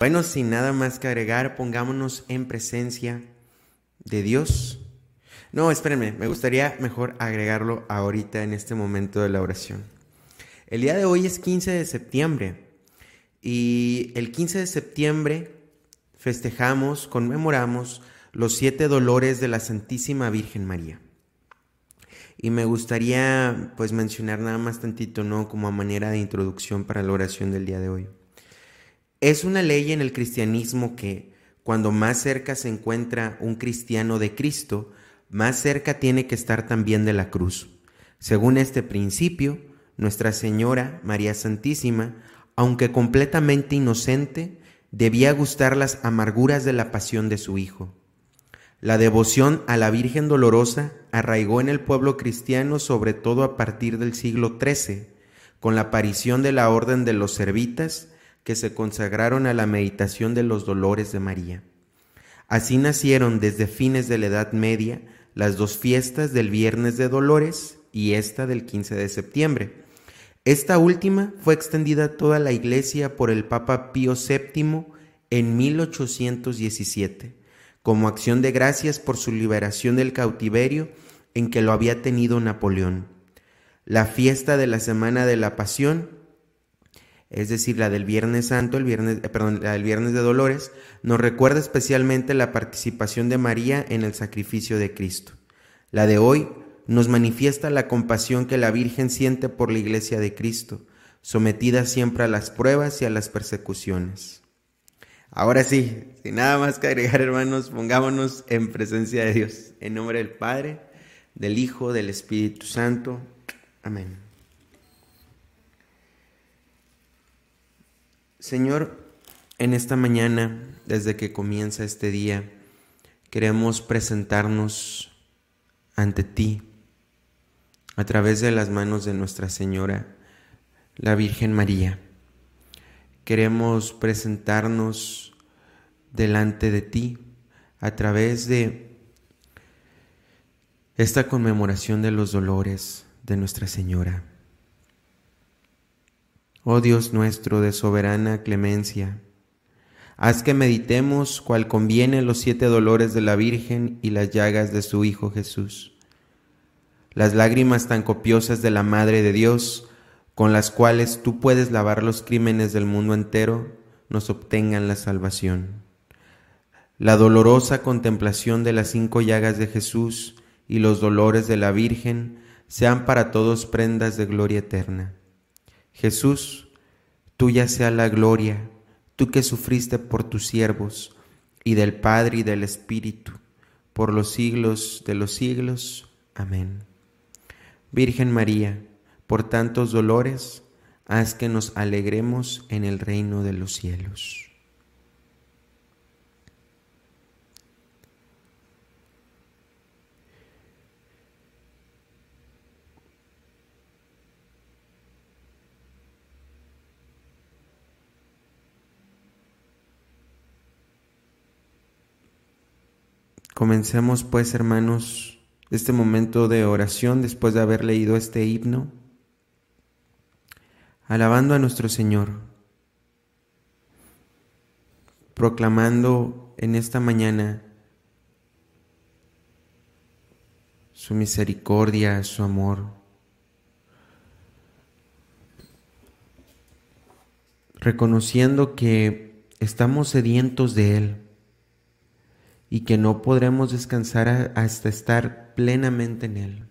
Bueno, sin nada más que agregar, pongámonos en presencia de Dios. No, espérenme, me gustaría mejor agregarlo ahorita en este momento de la oración. El día de hoy es 15 de septiembre y el 15 de septiembre festejamos, conmemoramos los siete dolores de la Santísima Virgen María. Y me gustaría pues mencionar nada más tantito, ¿no? Como a manera de introducción para la oración del día de hoy. Es una ley en el cristianismo que cuando más cerca se encuentra un cristiano de Cristo, más cerca tiene que estar también de la cruz. Según este principio, Nuestra Señora, María Santísima, aunque completamente inocente, debía gustar las amarguras de la pasión de su Hijo. La devoción a la Virgen Dolorosa arraigó en el pueblo cristiano sobre todo a partir del siglo XIII, con la aparición de la Orden de los Servitas, que se consagraron a la meditación de los dolores de María. Así nacieron desde fines de la Edad Media las dos fiestas del Viernes de Dolores y esta del 15 de septiembre. Esta última fue extendida a toda la Iglesia por el Papa Pío VII en 1817, como acción de gracias por su liberación del cautiverio en que lo había tenido Napoleón. La fiesta de la Semana de la Pasión es decir, la del Viernes Santo, el viernes, eh, perdón, la del Viernes de Dolores, nos recuerda especialmente la participación de María en el sacrificio de Cristo. La de hoy nos manifiesta la compasión que la Virgen siente por la Iglesia de Cristo, sometida siempre a las pruebas y a las persecuciones. Ahora sí, sin nada más que agregar, hermanos, pongámonos en presencia de Dios. En nombre del Padre, del Hijo, del Espíritu Santo. Amén. Señor, en esta mañana, desde que comienza este día, queremos presentarnos ante ti a través de las manos de Nuestra Señora, la Virgen María. Queremos presentarnos delante de ti a través de esta conmemoración de los dolores de Nuestra Señora. Oh Dios nuestro de soberana clemencia, haz que meditemos cual conviene los siete dolores de la Virgen y las llagas de su Hijo Jesús. Las lágrimas tan copiosas de la Madre de Dios, con las cuales tú puedes lavar los crímenes del mundo entero, nos obtengan la salvación. La dolorosa contemplación de las cinco llagas de Jesús y los dolores de la Virgen sean para todos prendas de gloria eterna. Jesús, tuya sea la gloria, tú que sufriste por tus siervos, y del Padre y del Espíritu, por los siglos de los siglos. Amén. Virgen María, por tantos dolores, haz que nos alegremos en el reino de los cielos. Comencemos pues, hermanos, este momento de oración después de haber leído este himno, alabando a nuestro Señor, proclamando en esta mañana su misericordia, su amor. Reconociendo que estamos sedientos de Él y que no podremos descansar hasta estar plenamente en Él.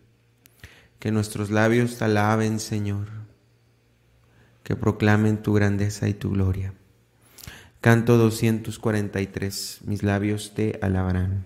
Que nuestros labios te alaben, Señor, que proclamen tu grandeza y tu gloria. Canto 243, mis labios te alabarán.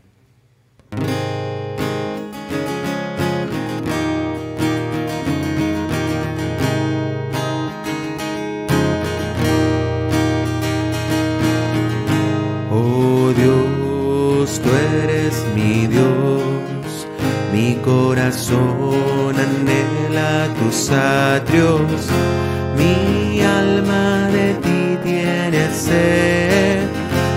Corazón anhela tus atrios, mi alma de ti tiene sed.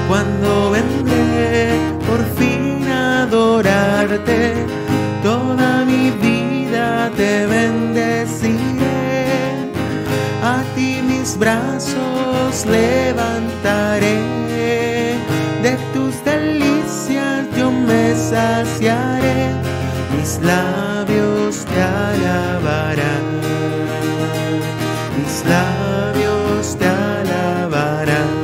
Cuando vendré por fin a adorarte, toda mi vida te bendeciré. A ti mis brazos levantaré, de tus delicias yo me saciaré, mis labios te alabarán, mis labios te alabarán.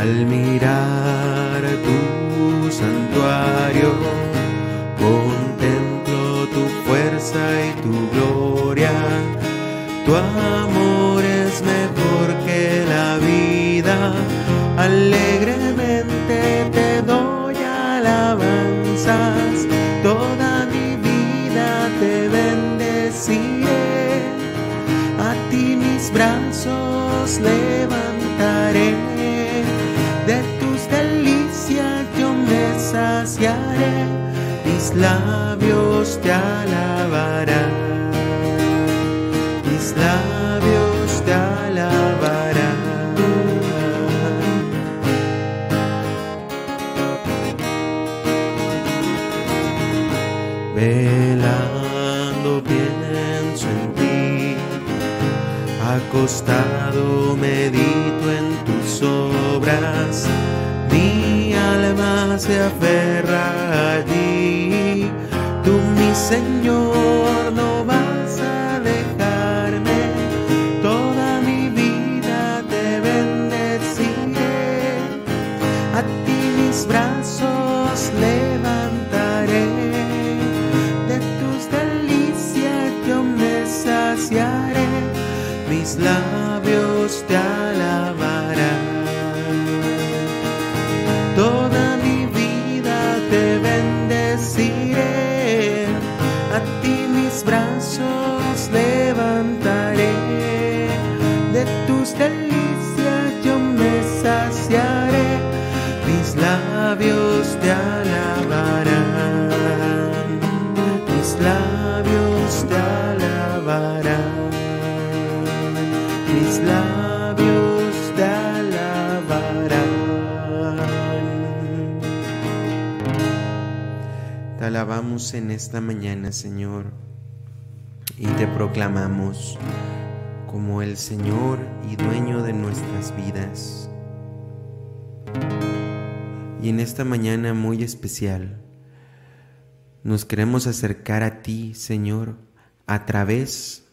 Al mirar tu santuario, contemplo tu fuerza y tu gloria. Tu amor es mejor. Alegremente te doy alabanzas. Toda mi vida te bendeciré. A ti mis brazos levantaré. De tus delicias yo me saciaré. Mis labios te alabarán. Acostado medito en tus obras, mi alma se aferra allí, Te alabamos en esta mañana, Señor, y te proclamamos como el Señor y dueño de nuestras vidas. Y en esta mañana muy especial, nos queremos acercar a ti, Señor, a través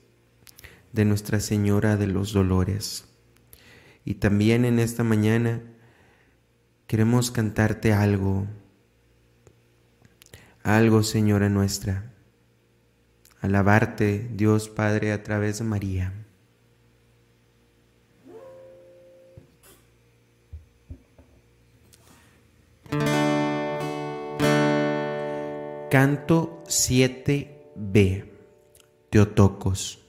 de Nuestra Señora de los Dolores. Y también en esta mañana queremos cantarte algo, algo, Señora nuestra. Alabarte, Dios Padre, a través de María. Canto 7b. Teotocos.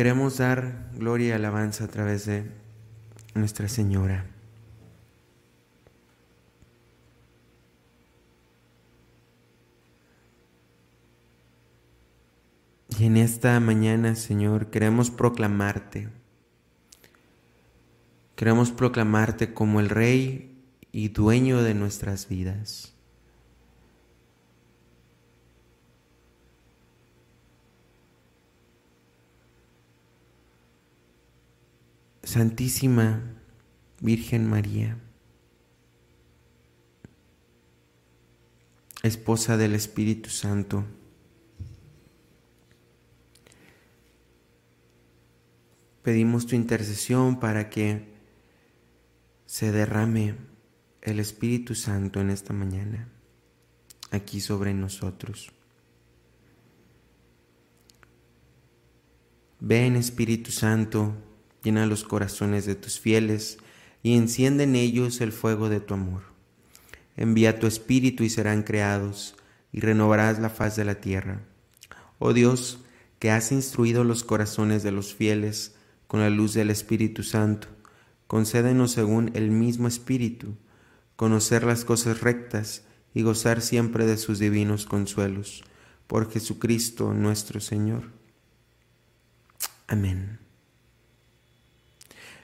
Queremos dar gloria y alabanza a través de Nuestra Señora. Y en esta mañana, Señor, queremos proclamarte. Queremos proclamarte como el Rey y dueño de nuestras vidas. Santísima Virgen María, esposa del Espíritu Santo, pedimos tu intercesión para que se derrame el Espíritu Santo en esta mañana, aquí sobre nosotros. Ven Espíritu Santo, llena los corazones de tus fieles y enciende en ellos el fuego de tu amor. Envía tu Espíritu y serán creados, y renovarás la faz de la tierra. Oh Dios, que has instruido los corazones de los fieles con la luz del Espíritu Santo, concédenos según el mismo Espíritu, conocer las cosas rectas y gozar siempre de sus divinos consuelos. Por Jesucristo nuestro Señor. Amén.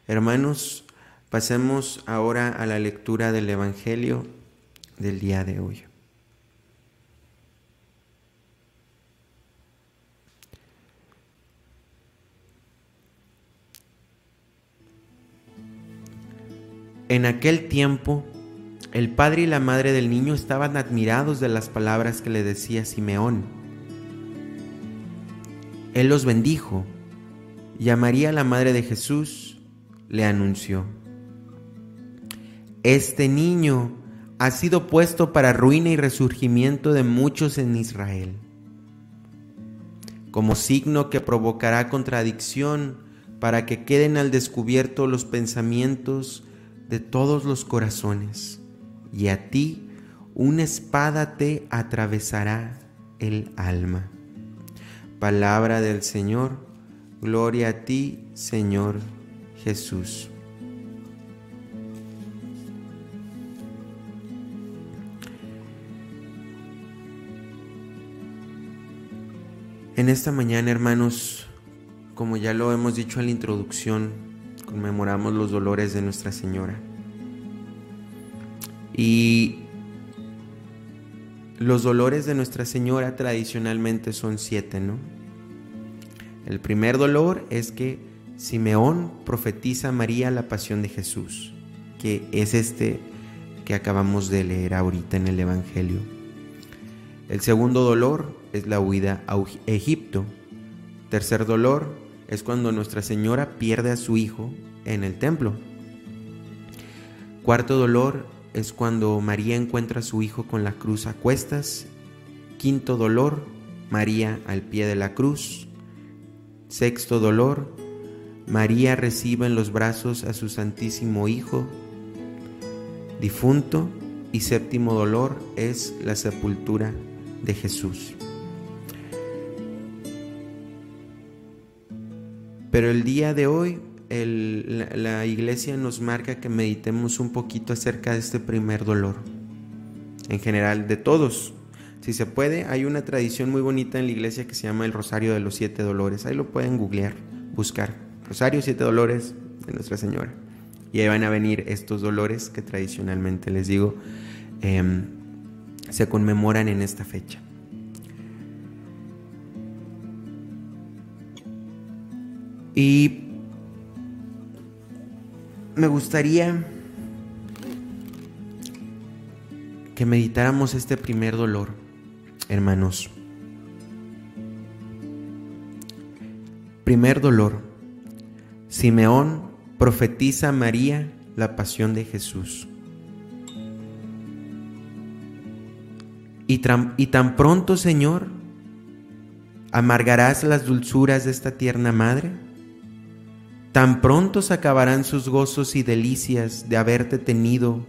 Hermanos, pasemos ahora a la lectura del Evangelio del día de hoy. En aquel tiempo, el padre y la madre del niño estaban admirados de las palabras que le decía Simeón. Él los bendijo y a la madre de Jesús, le anunció, Este niño ha sido puesto para ruina y resurgimiento de muchos en Israel, como signo que provocará contradicción para que queden al descubierto los pensamientos de todos los corazones, y a ti una espada te atravesará el alma. Palabra del Señor, gloria a ti, Señor Jesús. En esta mañana, hermanos, como ya lo hemos dicho en la introducción, conmemoramos los dolores de Nuestra Señora. Y los dolores de Nuestra Señora tradicionalmente son siete, ¿no? El primer dolor es que Simeón profetiza a María la pasión de Jesús, que es este que acabamos de leer ahorita en el Evangelio. El segundo dolor es la huida a Egipto. Tercer dolor es cuando Nuestra Señora pierde a su hijo en el templo. Cuarto dolor es cuando María encuentra a su hijo con la cruz a cuestas. Quinto dolor, María al pie de la cruz. Sexto dolor, María recibe en los brazos a su Santísimo Hijo difunto. Y séptimo dolor es la sepultura de Jesús. Pero el día de hoy la, la, iglesia nos marca que meditemos un poquito acerca de este primer dolor. En general, de todos. Si se puede, hay una tradición muy bonita en la iglesia que se llama el Rosario de los Siete Dolores. Ahí lo pueden googlear, buscar. Rosario Siete Dolores de Nuestra Señora. Y ahí van a venir estos dolores que tradicionalmente les digo eh, se conmemoran en esta fecha. Y me gustaría que meditáramos este primer dolor, hermanos. Primer dolor. Simeón profetiza a María la pasión de Jesús. Y, y tan pronto, Señor, amargarás las dulzuras de esta tierna madre. Tan pronto se acabarán sus gozos y delicias de haberte tenido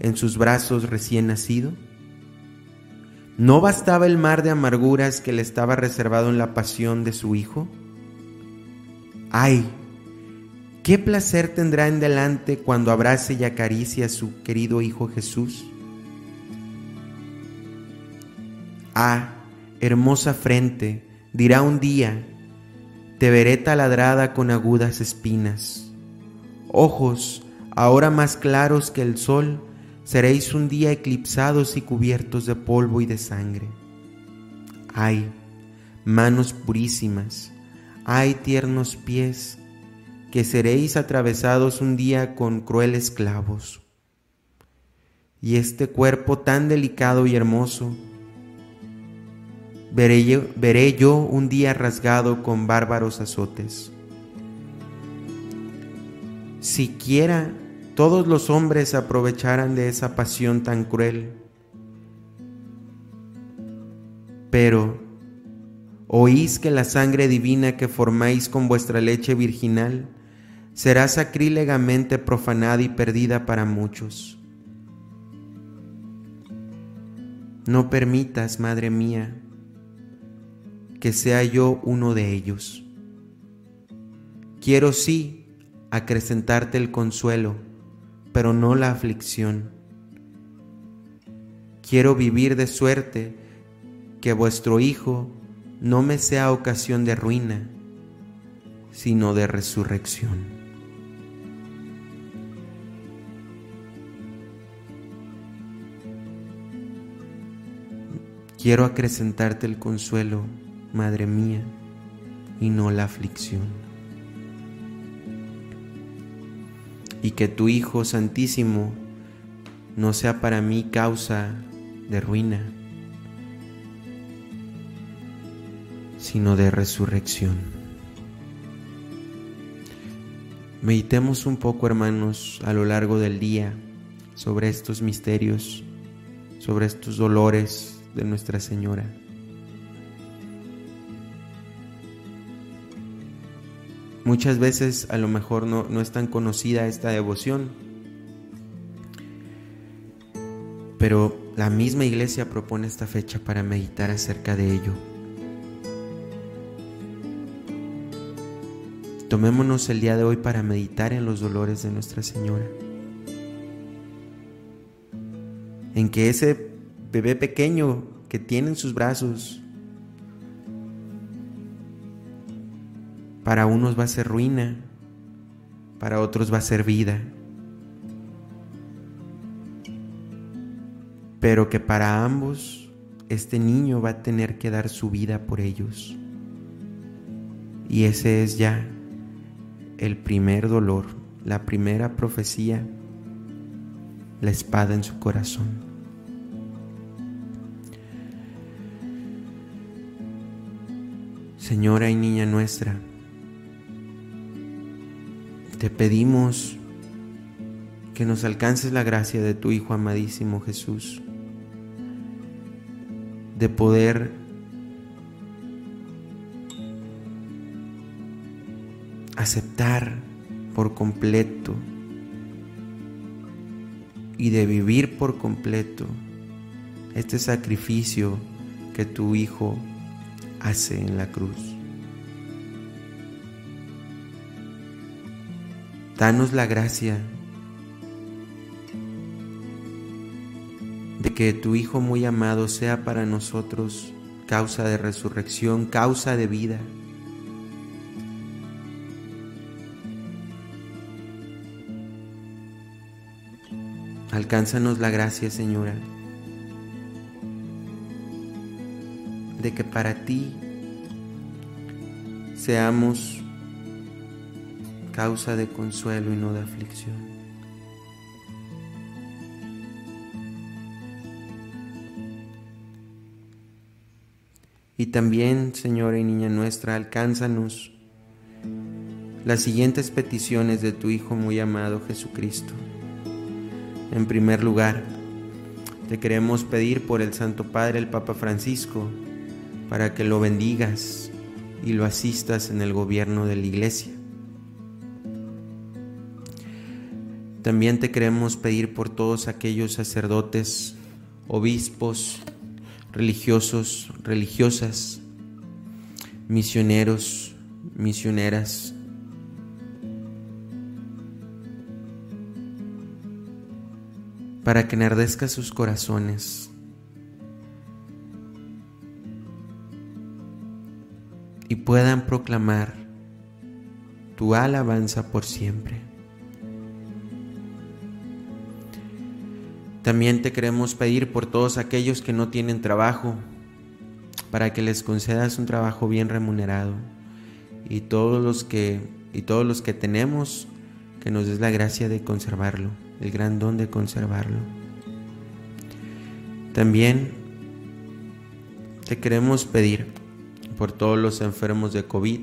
en sus brazos recién nacido. ¿No bastaba el mar de amarguras que le estaba reservado en la pasión de su Hijo? ¡Ay! ¿Qué placer tendrá en delante cuando abrace y acaricie a su querido Hijo Jesús? Ah, hermosa frente, dirá un día, te veré taladrada con agudas espinas. Ojos, ahora más claros que el sol, seréis un día eclipsados y cubiertos de polvo y de sangre. Ay, manos purísimas, ay tiernos pies, que seréis atravesados un día con crueles clavos. Y este cuerpo tan delicado y hermoso, veré yo, veré yo un día rasgado con bárbaros azotes. Siquiera todos los hombres aprovecharan de esa pasión tan cruel. Pero, ¿oís que la sangre divina que formáis con vuestra leche virginal será sacrílegamente profanada y perdida para muchos? No permitas, Madre mía, que sea yo uno de ellos. Quiero sí acrecentarte el consuelo, pero no la aflicción. Quiero vivir de suerte que vuestro Hijo no me sea ocasión de ruina, sino de resurrección. Quiero acrecentarte el consuelo Madre mía, y no la aflicción. Y que tu Hijo Santísimo no sea para mí causa de ruina, sino de resurrección. Meditemos un poco, hermanos, a lo largo del día sobre estos misterios, sobre estos dolores de Nuestra Señora. Muchas veces a lo mejor no, no es tan conocida esta devoción, pero la misma iglesia propone esta fecha para meditar acerca de ello. Tomémonos el día de hoy para meditar en los dolores de Nuestra Señora. En que ese bebé pequeño que tiene en sus brazos Para unos va a ser ruina, para otros va a ser vida. Pero que para ambos este niño va a tener que dar su vida por ellos. Y ese es ya el primer dolor, la primera profecía, la espada en su corazón. Señora y niña nuestra, te pedimos que nos alcances la gracia de tu Hijo amadísimo Jesús, de poder aceptar por completo y de vivir por completo este sacrificio que tu Hijo hace en la cruz. Danos la gracia de que tu Hijo muy amado sea para nosotros causa de resurrección, causa de vida. Alcánzanos la gracia, Señora, de que para ti seamos causa de consuelo y no de aflicción. Y también, Señora y Niña nuestra, alcánzanos las siguientes peticiones de tu Hijo muy amado Jesucristo. En primer lugar, te queremos pedir por el Santo Padre, el Papa Francisco, para que lo bendigas y lo asistas en el gobierno de la Iglesia. También te queremos pedir por todos aquellos sacerdotes, obispos, religiosos, religiosas, misioneros, misioneras, para que enardezca sus corazones puedan proclamar tu alabanza por siempre. También te queremos pedir por todos aquellos que no tienen trabajo, para que les concedas un trabajo bien remunerado. Y todos los que, y todos los que tenemos, que nos des la gracia de conservarlo, el gran don de conservarlo. También te queremos pedir por todos los enfermos de COVID,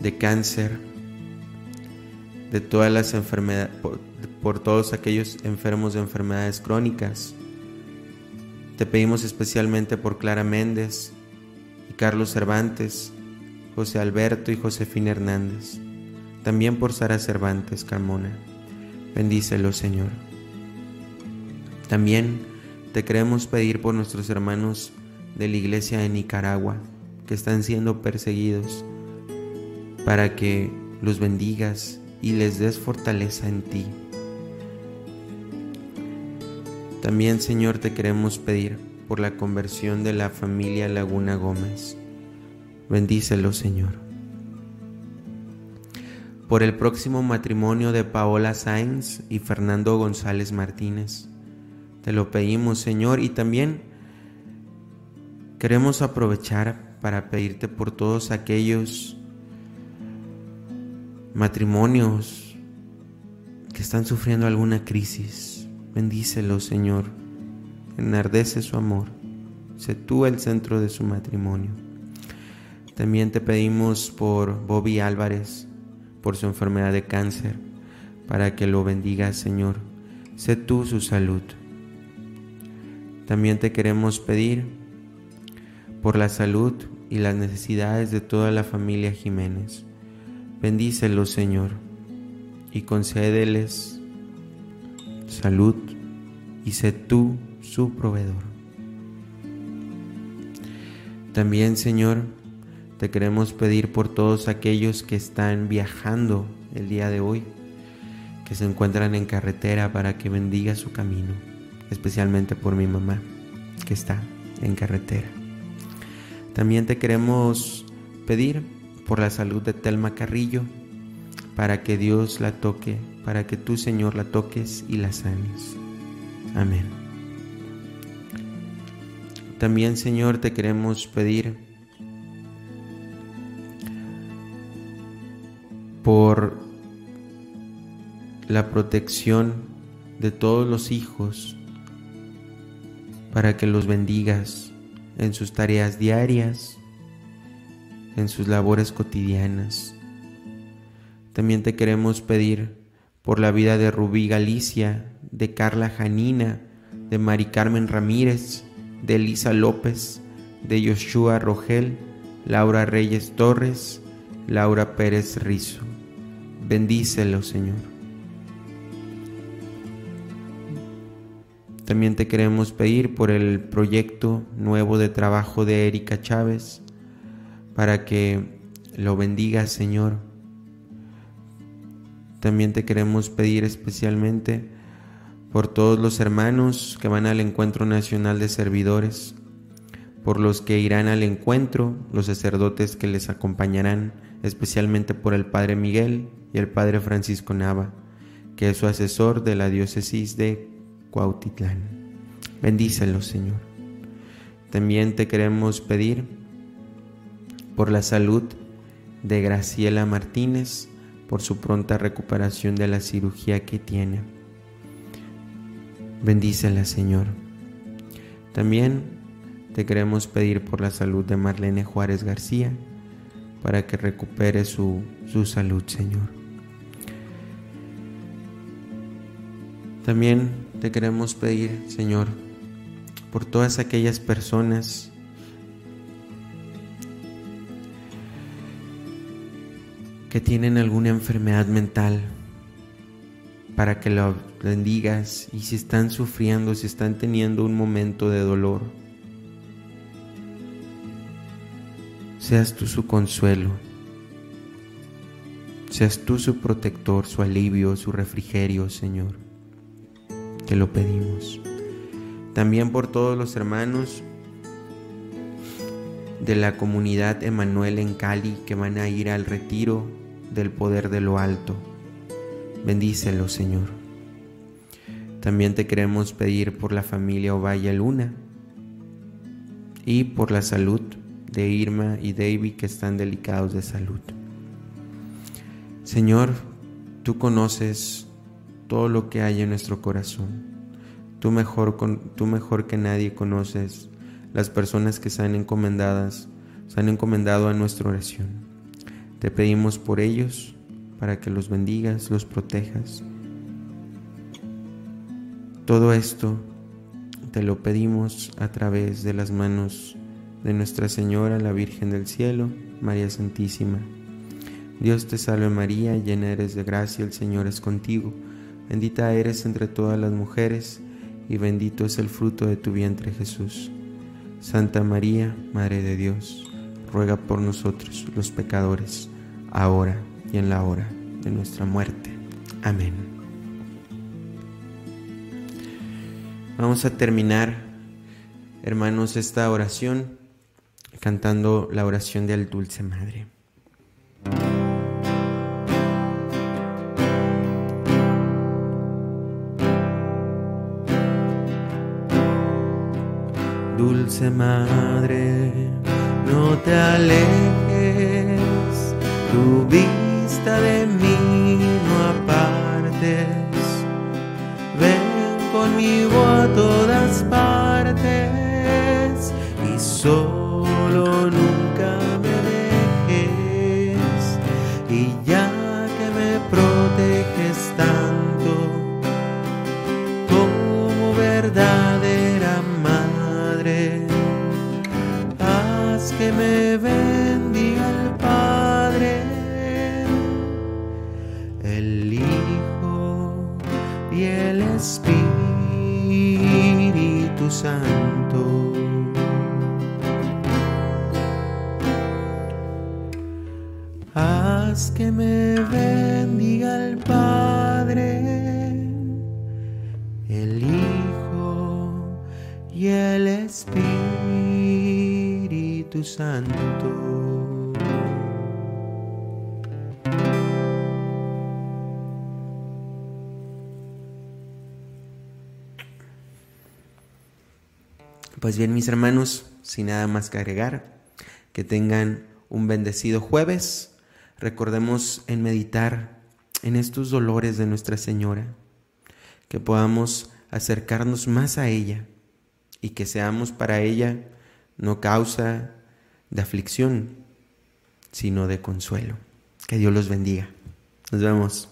de cáncer, de todas las enfermedades, por todos aquellos enfermos de enfermedades crónicas. Te pedimos especialmente por Clara Méndez y Carlos Cervantes, José Alberto y Josefina Hernández. También por Sara Cervantes Carmona. Bendícelo, Señor. También te queremos pedir por nuestros hermanos de la iglesia de Nicaragua que están siendo perseguidos, para que los bendigas y les des fortaleza en ti. También, Señor, te queremos pedir por la conversión de la familia Laguna Gómez. Bendícelo, Señor. Por el próximo matrimonio de Paola Sainz y Fernando González Martínez. Te lo pedimos, Señor, y también queremos aprovechar para pedirte por todos aquellos matrimonios que están sufriendo alguna crisis Bendícelo, Señor. Enardece su amor. Sé tú el centro de su matrimonio. También te pedimos por Bobby Álvarez, por su enfermedad de cáncer, para que lo bendigas, Señor. Sé tú su salud. También te queremos pedir por la salud y las necesidades de toda la familia Jiménez. Bendícelos, Señor, y concédeles salud y sé tú su proveedor. También, Señor, te queremos pedir por todos aquellos que están viajando el día de hoy, que se encuentran en carretera para que bendiga su camino, especialmente por mi mamá, que está en carretera. También te queremos pedir por la salud de Telma Carrillo, para que Dios la toque, para que tú, Señor, la toques y la sanes. Amén. También, Señor, te queremos pedir por la protección de todos los hijos, para que los bendigas en sus tareas diarias, en sus labores cotidianas. También te queremos pedir por la vida de Rubí Galicia, de Carla Janina, de Mari Carmen Ramírez, de Elisa López, de Yoshua Rogel, Laura Reyes Torres, Laura Pérez Rizo. Bendícelo, Señor. También te queremos pedir por el proyecto nuevo de trabajo de Erika Chávez, para que lo bendiga, Señor. También te queremos pedir especialmente por todos los hermanos que van al encuentro nacional de servidores, por los que irán al encuentro, los sacerdotes que les acompañarán, especialmente por el Padre Miguel y el Padre Francisco Nava, que es su asesor de la diócesis de Cuautitlán. Bendícelos, Señor. También te queremos pedir por la salud de Graciela Martínez, por su pronta recuperación de la cirugía que tiene. Bendícela, Señor. También te queremos pedir por la salud de Marlene Juárez García, para que recupere su, su salud, Señor. También te queremos pedir, Señor, por todas aquellas personas que tienen alguna enfermedad mental, para que lo bendigas y si están sufriendo, si están teniendo un momento de dolor, seas tú su consuelo, seas tú su protector, su alivio, su refrigerio, Señor. Te lo pedimos. También por todos los hermanos de la comunidad Emanuel en Cali que van a ir al retiro del poder de lo alto. Bendícelo, Señor. También te queremos pedir por la familia Ovalla Luna y por la salud de Irma y David que están delicados de salud. Señor, tú conoces todo lo que hay en nuestro corazón. Tú mejor, tú mejor que nadie conoces las personas que están encomendadas, se han encomendado a nuestra oración. Te pedimos por ellos para que los bendigas, los protejas. Todo esto te lo pedimos a través de las manos de Nuestra Señora, la Virgen del Cielo, María Santísima. Dios te salve María, llena eres de gracia, el Señor es contigo. Bendita eres entre todas las mujeres, y bendito es el fruto de tu vientre Jesús. Santa María, Madre de Dios, ruega por nosotros los pecadores ahora y en la hora de nuestra muerte. Amén. Vamos a terminar, hermanos, esta oración cantando la oración del Dulce Madre. Dulce Madre, no te alejes tu vista de mí Pues bien, mis hermanos, sin nada más que agregar, que tengan un bendecido jueves. Recordemos en meditar en estos dolores de Nuestra Señora, que podamos acercarnos más a ella y que seamos para ella no causa de aflicción, sino de consuelo. Que Dios los bendiga. Nos vemos.